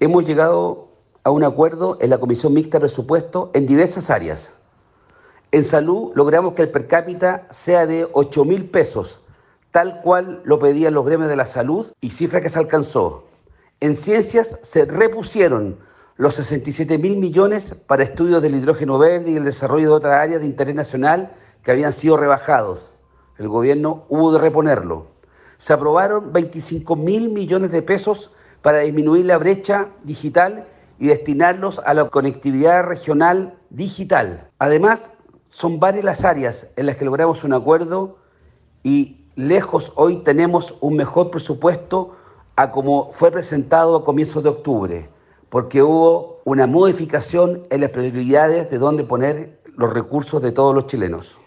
Hemos llegado a un acuerdo en la Comisión Mixta de Presupuesto en diversas áreas. En salud logramos que el per cápita sea de 8 mil pesos, tal cual lo pedían los gremios de la salud y cifra que se alcanzó. En ciencias se repusieron los 67 mil millones para estudios del hidrógeno verde y el desarrollo de otras áreas de interés nacional que habían sido rebajados. El gobierno hubo de reponerlo. Se aprobaron 25 mil millones de pesos para disminuir la brecha digital y destinarlos a la conectividad regional digital. Además, son varias las áreas en las que logramos un acuerdo y lejos hoy tenemos un mejor presupuesto a como fue presentado a comienzos de octubre, porque hubo una modificación en las prioridades de dónde poner los recursos de todos los chilenos.